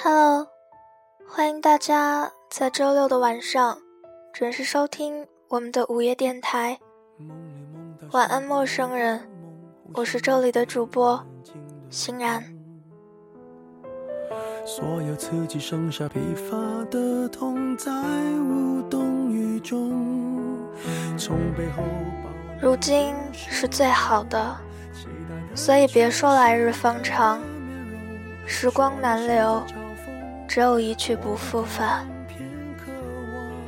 Hello，欢迎大家在周六的晚上准时收听我们的午夜电台。晚安，陌生人，我是这里的主播欣然。所有刺激剩下疲乏的痛，在无动于衷。从背后。如今是最好的，所以别说来日方长，时光难留。只有一去不复返。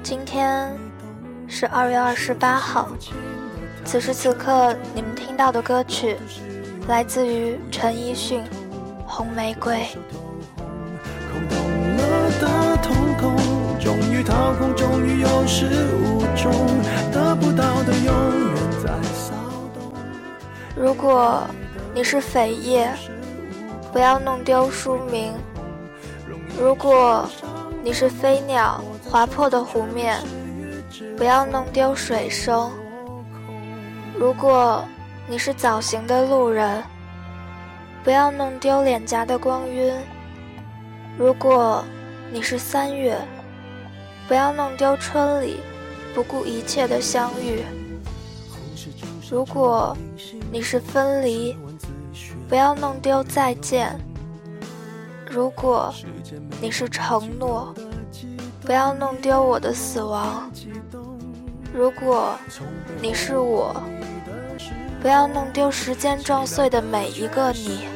今天是二月二十八号，此时此刻你们听到的歌曲，来自于陈奕迅《红玫瑰》。终于掏空，终于有始无终，得不到的永远在骚动。如果你是扉页，不要弄丢书名。如果你是飞鸟划破的湖面，不要弄丢水声；如果你是早行的路人，不要弄丢脸颊的光晕；如果你是三月，不要弄丢春里不顾一切的相遇；如果你是分离，不要弄丢再见。如果你是承诺，不要弄丢我的死亡；如果你是我，不要弄丢时间撞碎的每一个你；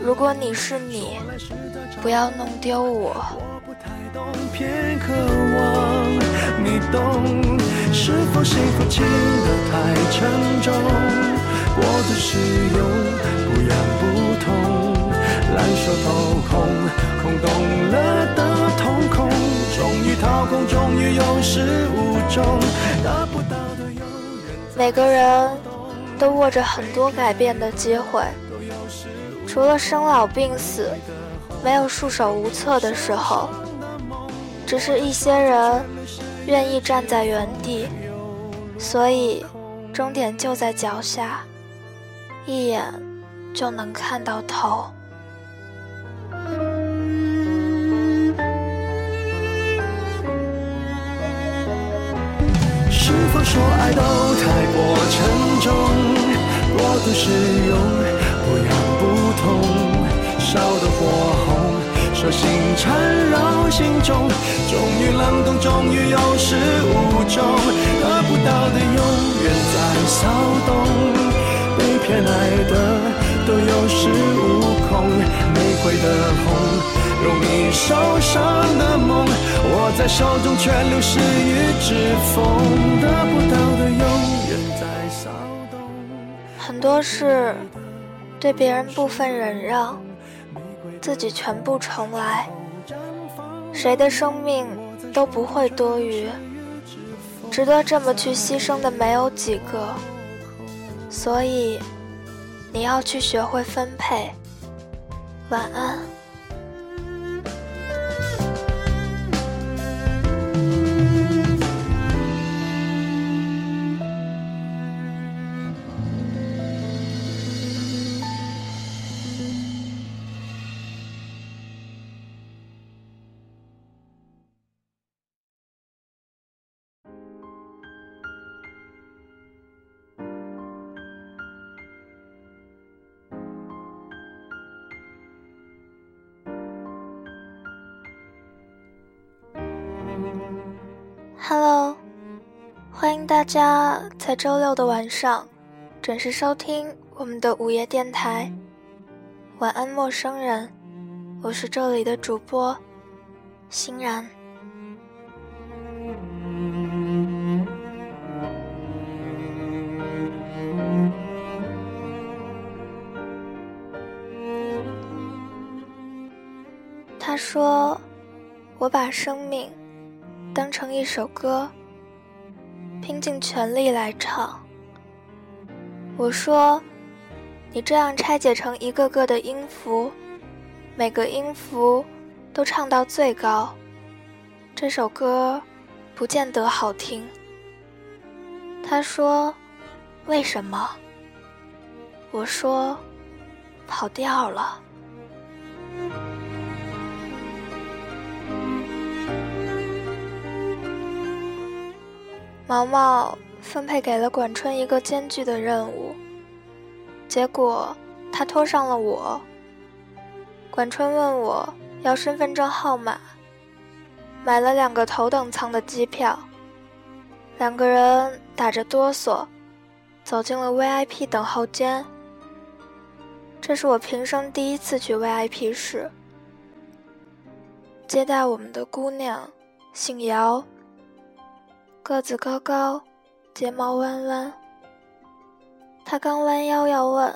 如果你是你，不要弄丢我。你懂是否幸福轻得太沉重？过度使用，不痒不痛。烂熟透空，空洞了的瞳孔，终于掏空，终于有始无终，得不到的。每个人都握着很多改变的机会，除了生老病死，没有束手无策的时候。只是一些人愿意站在原地，所以终点就在脚下，一眼就能看到头。说爱都太过沉重，过度使用不痒不痛，烧得火红，手心缠绕心中，终于冷冻，终于有始无终，得不到的永远在骚动，被偏爱的都有恃无恐，玫瑰的红。容易受伤的梦，握在手中却流失于指缝，得不到的永远在骚动。很多事，对别人部分忍让，自己全部重来。谁的生命都不会多余，值得这么去牺牲的没有几个。所以，你要去学会分配。晚安。Hello，欢迎大家在周六的晚上准时收听我们的午夜电台。晚安，陌生人，我是这里的主播欣然。他说：“我把生命。”当成一首歌，拼尽全力来唱。我说，你这样拆解成一个个的音符，每个音符都唱到最高，这首歌不见得好听。他说，为什么？我说，跑调了。毛毛分配给了管春一个艰巨的任务，结果他拖上了我。管春问我要身份证号码，买了两个头等舱的机票，两个人打着哆嗦走进了 VIP 等候间。这是我平生第一次去 VIP 室。接待我们的姑娘姓姚，个子高高，睫毛弯弯。他刚弯腰要问：“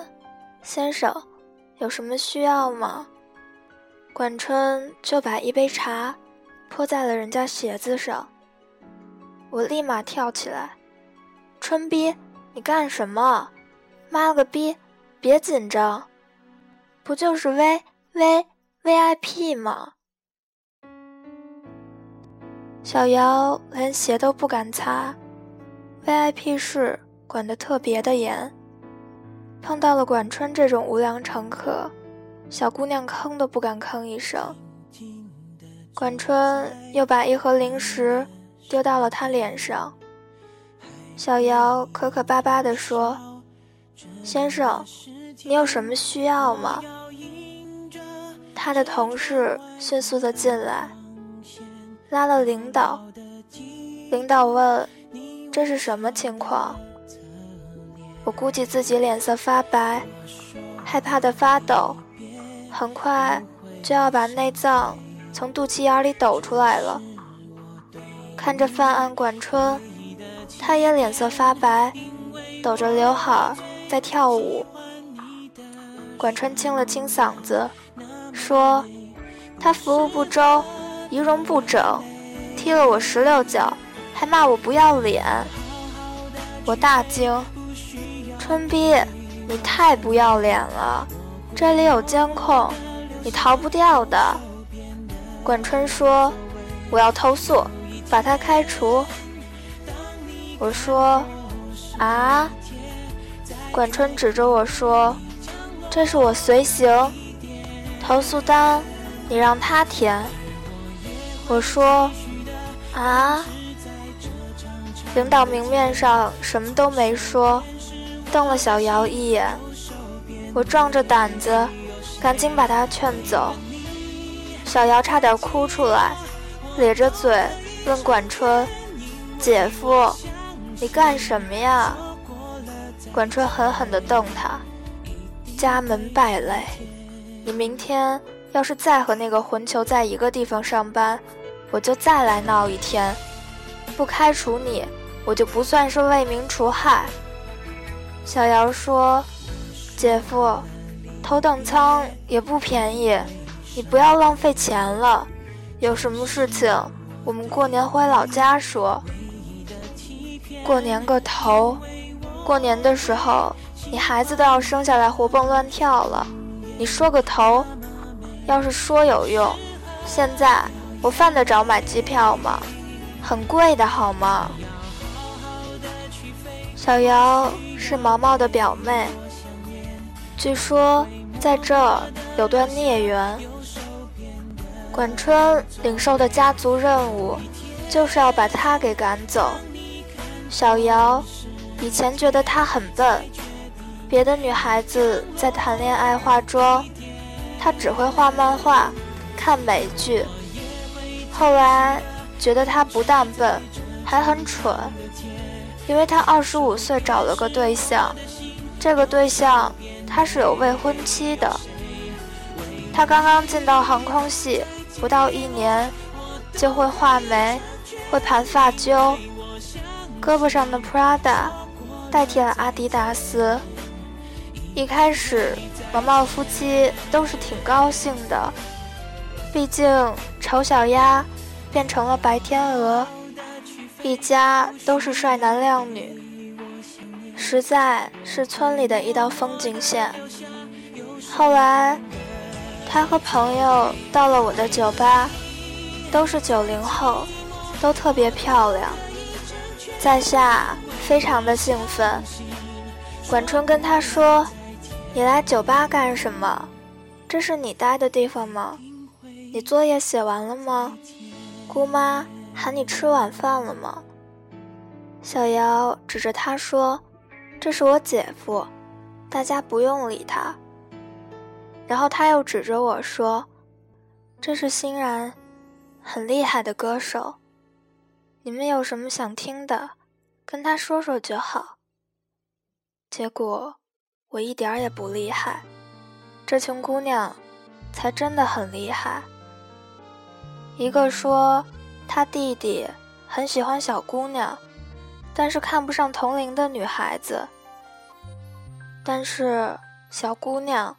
先生，有什么需要吗？”管春就把一杯茶泼在了人家鞋子上。我立马跳起来：“春逼，你干什么？妈了个逼，别紧张，不就是 V V VIP 吗？”小姚连鞋都不敢擦，VIP 室管得特别的严。碰到了管春这种无良乘客，小姑娘吭都不敢吭一声。管春又把一盒零食丢到了他脸上。小姚磕磕巴巴地说：“先生，你有什么需要吗？”他的同事迅速地进来。拉了领导，领导问：“这是什么情况？”我估计自己脸色发白，害怕的发抖，很快就要把内脏从肚脐眼里抖出来了。看着犯案管春，他也脸色发白，抖着刘海在跳舞。管春清了清嗓子，说：“他服务不周。”仪容不整，踢了我十六脚，还骂我不要脸。我大惊：“春逼，你太不要脸了！这里有监控，你逃不掉的。”管春说：“我要投诉，把他开除。”我说：“啊？”管春指着我说：“这是我随行，投诉单，你让他填。”我说：“啊！”领导明面上什么都没说，瞪了小姚一眼。我壮着胆子，赶紧把他劝走。小姚差点哭出来，咧着嘴问管春：“姐夫，你干什么呀？”管春狠狠地瞪他：“家门败类，你明天。”要是再和那个混球在一个地方上班，我就再来闹一天。不开除你，我就不算是为民除害。小姚说：“姐夫，头等舱也不便宜，你不要浪费钱了。有什么事情，我们过年回老家说。过年个头！过年的时候，你孩子都要生下来活蹦乱跳了，你说个头！”要是说有用，现在我犯得着买机票吗？很贵的好吗？小姚是毛毛的表妹，据说在这儿有段孽缘。管春领受的家族任务，就是要把她给赶走。小姚以前觉得她很笨，别的女孩子在谈恋爱化妆。他只会画漫画，看美剧。后来觉得他不但笨，还很蠢，因为他二十五岁找了个对象，这个对象他是有未婚妻的。他刚刚进到航空系，不到一年，就会画眉，会盘发揪，胳膊上的 Prada 代替了阿迪达斯。一开始。毛毛夫妻都是挺高兴的，毕竟丑小鸭变成了白天鹅，一家都是帅男靓女，实在是村里的一道风景线。后来，他和朋友到了我的酒吧，都是九零后，都特别漂亮，在下非常的兴奋。管春跟他说。你来酒吧干什么？这是你待的地方吗？你作业写完了吗？姑妈喊你吃晚饭了吗？小姚指着他说：“这是我姐夫，大家不用理他。”然后他又指着我说：“这是欣然，很厉害的歌手。你们有什么想听的，跟他说说就好。”结果我一点儿也不厉害，这群姑娘才真的很厉害。一个说他弟弟很喜欢小姑娘。但是看不上同龄的女孩子，但是小姑娘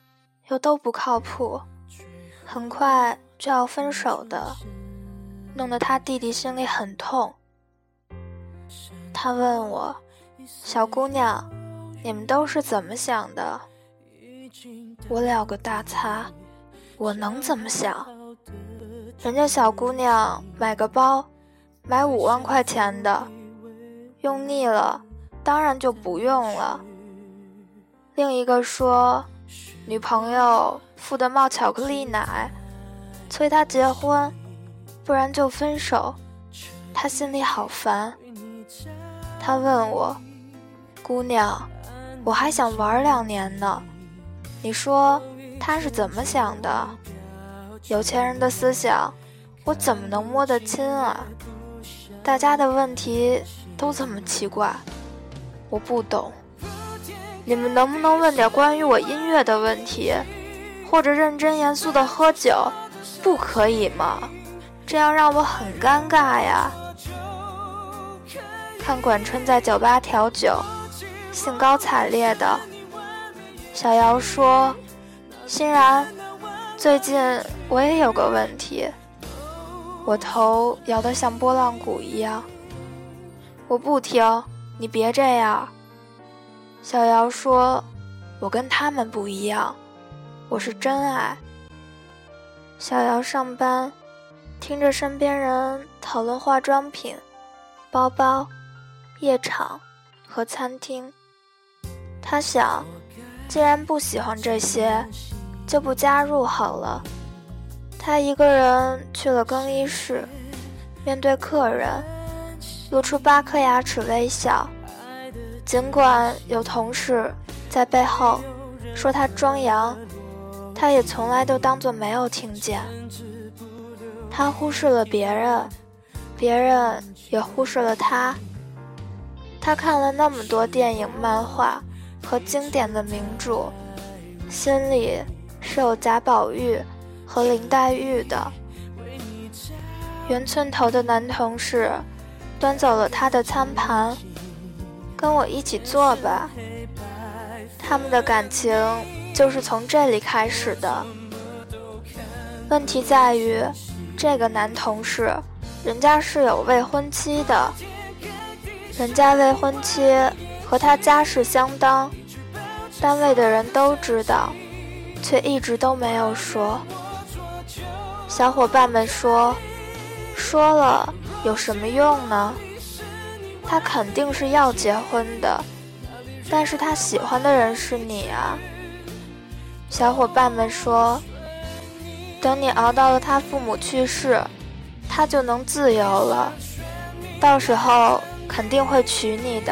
又都不靠谱，很快就要分手的，弄得他弟弟心里很痛。他问我：“小姑娘，你们都是怎么想的？”我了个大擦，我能怎么想？人家小姑娘买个包，买五万块钱的。用腻了，当然就不用了。另一个说，女朋友富得冒巧克力奶，催他结婚，不然就分手。他心里好烦。他问我，姑娘，我还想玩两年呢，你说他是怎么想的？有钱人的思想，我怎么能摸得清啊？大家的问题。都这么奇怪，我不懂。你们能不能问点关于我音乐的问题，或者认真严肃的喝酒，不可以吗？这样让我很尴尬呀。看管春在酒吧调酒，兴高采烈的。小姚说：“欣然，最近我也有个问题。”我头摇得像拨浪鼓一样。我不听，你别这样。小姚说：“我跟他们不一样，我是真爱。”小姚上班，听着身边人讨论化妆品、包包、夜场和餐厅，他想，既然不喜欢这些，就不加入好了。他一个人去了更衣室，面对客人。露出八颗牙齿微笑，尽管有同事在背后说他装洋，他也从来都当作没有听见。他忽视了别人，别人也忽视了他。他看了那么多电影、漫画和经典的名著，心里是有贾宝玉和林黛玉的。圆寸头的男同事。端走了他的餐盘，跟我一起坐吧。他们的感情就是从这里开始的。问题在于，这个男同事，人家是有未婚妻的，人家未婚妻和他家世相当，单位的人都知道，却一直都没有说。小伙伴们说，说了。有什么用呢？他肯定是要结婚的，但是他喜欢的人是你啊。小伙伴们说，等你熬到了他父母去世，他就能自由了，到时候肯定会娶你的。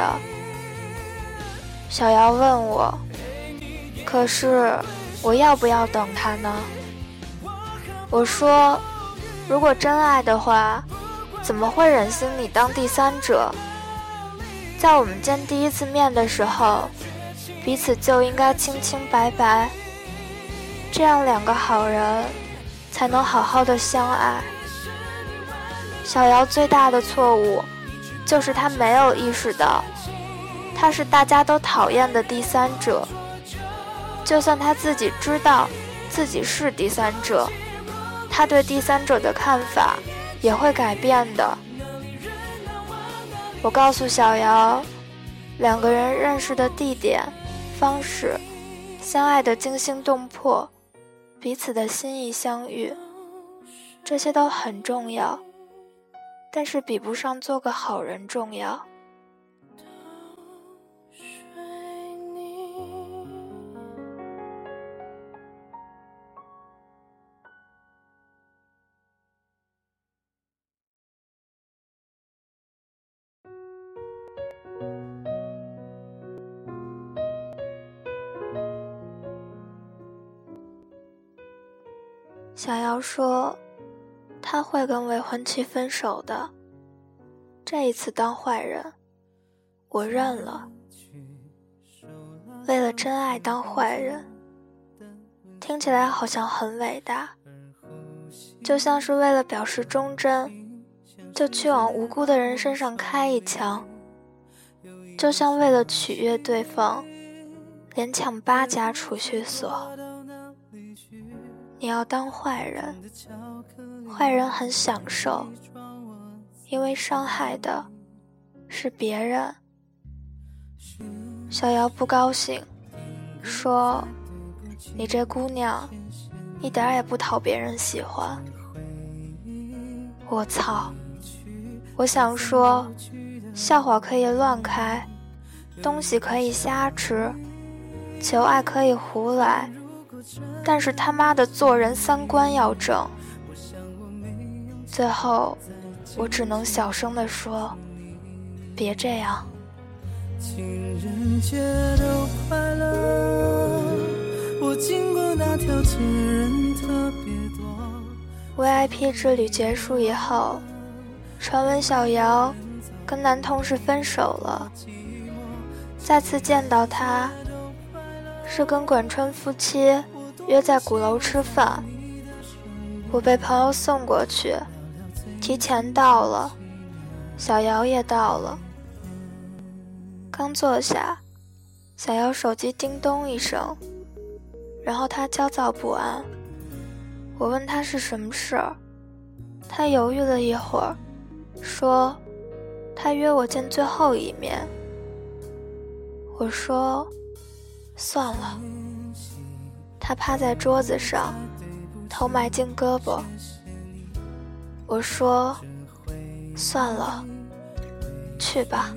小姚问我，可是我要不要等他呢？我说，如果真爱的话。怎么会忍心你当第三者？在我们见第一次面的时候，彼此就应该清清白白，这样两个好人才能好好的相爱。小姚最大的错误，就是他没有意识到，他是大家都讨厌的第三者。就算他自己知道自己是第三者，他对第三者的看法。也会改变的。我告诉小姚，两个人认识的地点、方式，相爱的惊心动魄，彼此的心意相遇，这些都很重要，但是比不上做个好人重要。小姚说，他会跟未婚妻分手的。这一次当坏人，我认了。为了真爱当坏人，听起来好像很伟大，就像是为了表示忠贞，就去往无辜的人身上开一枪，就像为了取悦对方，连抢八家储蓄所。你要当坏人，坏人很享受。因为伤害的是别人，小姚不高兴，说：“你这姑娘一点也不讨别人喜欢。”我操！我想说，笑话可以乱开，东西可以瞎吃，求爱可以胡来，但是他妈的做人三观要正。最后。我只能小声地说：“别这样。” VIP 之旅结束以后，传闻小姚跟男同事分手了。再次见到他，是跟管春夫妻约在鼓楼吃饭。我被朋友送过去。提前到了，小姚也到了。刚坐下，小姚手机叮咚一声，然后他焦躁不安。我问他是什么事儿，他犹豫了一会儿，说他约我见最后一面。我说算了。他趴在桌子上，头埋进胳膊。我说：“算了，去吧。”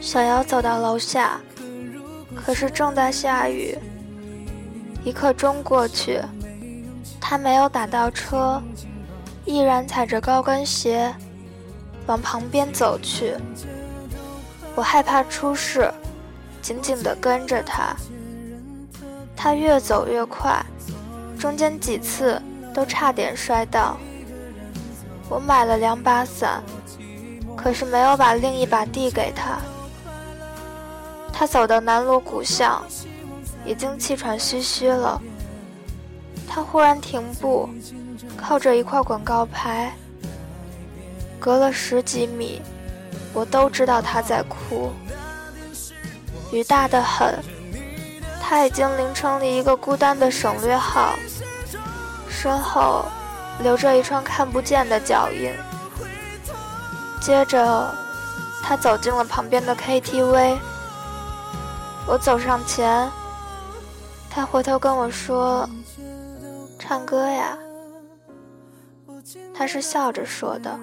小姚走到楼下，可是正在下雨。一刻钟过去，他没有打到车，毅然踩着高跟鞋往旁边走去。我害怕出事，紧紧地跟着他。他越走越快，中间几次都差点摔倒。我买了两把伞，可是没有把另一把递给他。他走到南锣鼓巷，已经气喘吁吁了。他忽然停步，靠着一块广告牌。隔了十几米，我都知道他在哭。雨大得很。他已经淋成了一个孤单的省略号，身后留着一串看不见的脚印。接着，他走进了旁边的 KTV。我走上前，他回头跟我说：“唱歌呀。”他是笑着说的，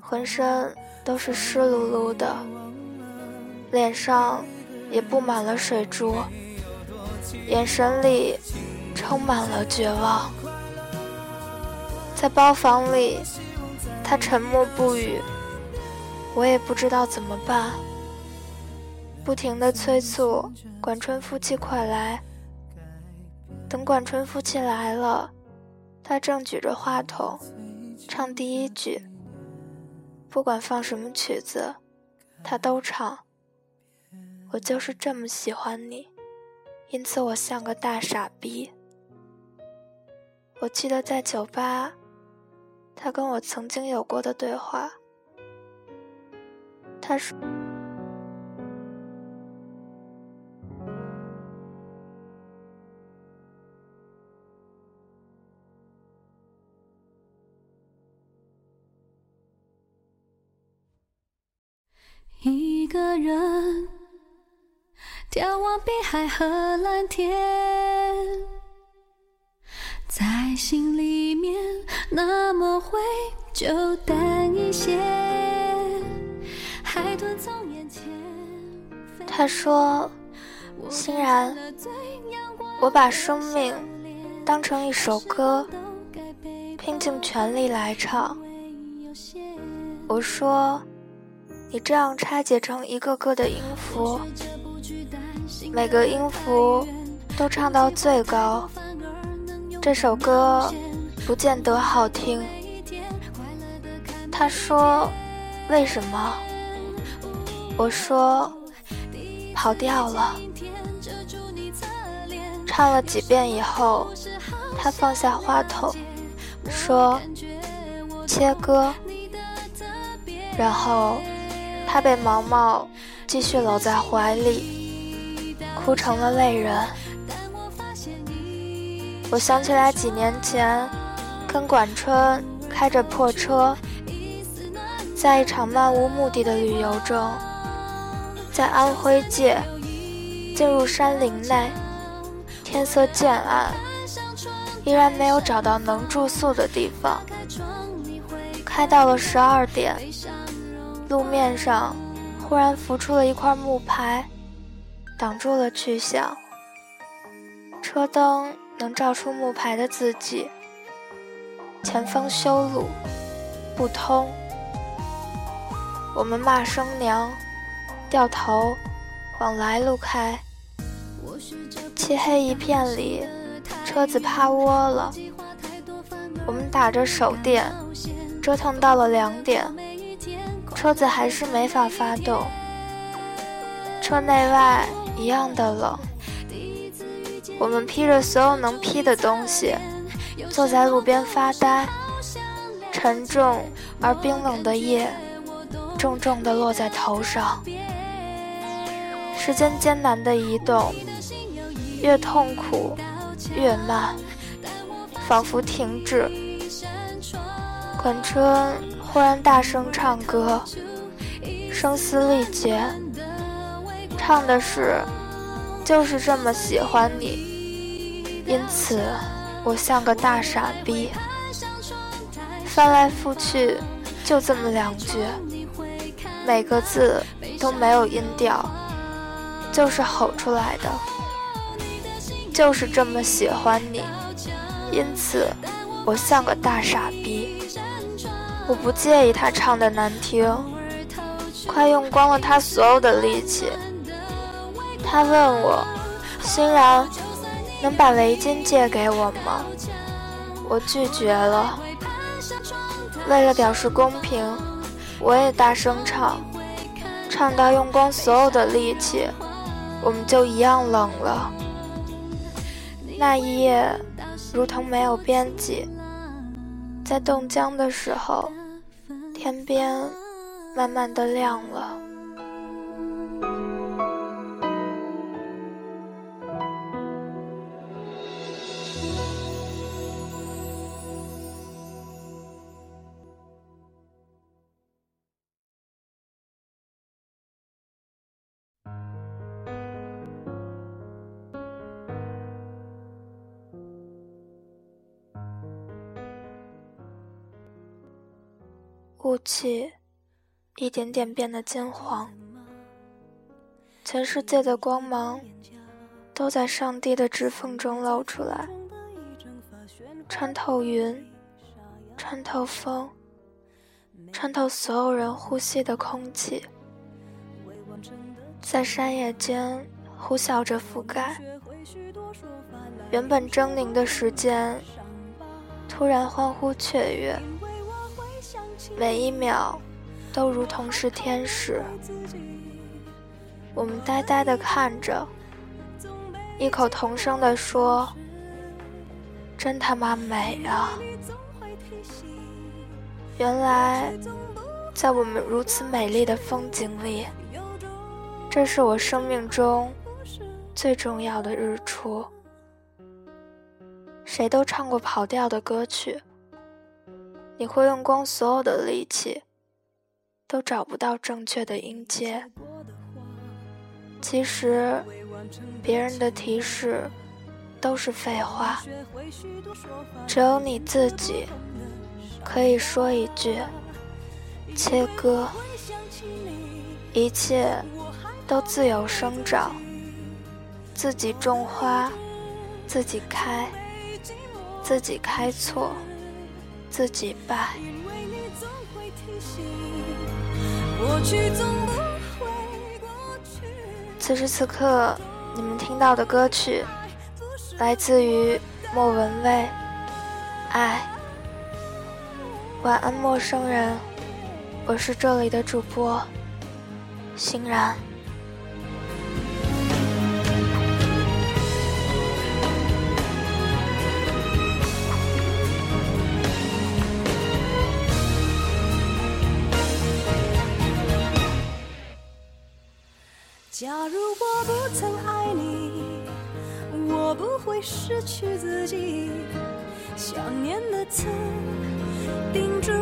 浑身都是湿漉漉的，脸上也布满了水珠。眼神里充满了绝望，在包房里，他沉默不语，我也不知道怎么办，不停的催促管春夫妻快来。等管春夫妻来了，他正举着话筒唱第一句，不管放什么曲子，他都唱。我就是这么喜欢你。因此，我像个大傻逼。我记得在酒吧，他跟我曾经有过的对话。他说：“个人。”眺望碧海和蓝天，在心里面那么会就淡一些。海豚从眼前。他说：“欣然，我把生命当成一首歌，拼尽全力来唱。”我说：“你这样拆解成一个个的音符。”每个音符都唱到最高，这首歌不见得好听。他说：“为什么？”我说：“跑调了。”唱了几遍以后，他放下话筒，说：“切歌。”然后他被毛毛继续搂在怀里，哭成了泪人。我想起来几年前，跟管春开着破车，在一场漫无目的的旅游中，在安徽界进入山林内。天色渐暗，依然没有找到能住宿的地方。开到了十二点，路面上忽然浮出了一块木牌，挡住了去向。车灯能照出木牌的字迹：前方修路，不通。我们骂声娘，掉头往来路开。漆黑一片里，车子趴窝了。我们打着手电，折腾到了两点，车子还是没法发动。车内外一样的冷。我们披着所有能披的东西，坐在路边发呆。沉重而冰冷的夜，重重地落在头上。时间艰难地移动。越痛苦越慢，仿佛停止。管春忽然大声唱歌，声嘶力竭，唱的是“就是这么喜欢你”，因此我像个大傻逼。翻来覆去就这么两句，每个字都没有音调，就是吼出来的。就是这么喜欢你，因此我像个大傻逼。我不介意他唱的难听，快用光了他所有的力气。他问我：“欣然，能把围巾借给我吗？”我拒绝了。为了表示公平，我也大声唱，唱到用光所有的力气，我们就一样冷了。那一夜，如同没有边际。在冻僵的时候，天边慢慢的亮了。雾气一点点变得金黄，全世界的光芒都在上帝的指缝中露出来，穿透云，穿透风，穿透所有人呼吸的空气，在山野间呼啸着覆盖。原本狰狞的时间，突然欢呼雀跃。每一秒，都如同是天使。我们呆呆地看着，异口同声地说：“真他妈美啊！”原来，在我们如此美丽的风景里，这是我生命中最重要的日出。谁都唱过跑调的歌曲。你会用光所有的力气，都找不到正确的音阶。其实，别人的提示都是废话，只有你自己可以说一句“切割”，一切都自由生长，自己种花，自己开，自己开错。自己吧。此时此刻，你们听到的歌曲来自于莫文蔚，《爱》。晚安，陌生人，我是这里的主播欣然。去自己。想念的刺钉住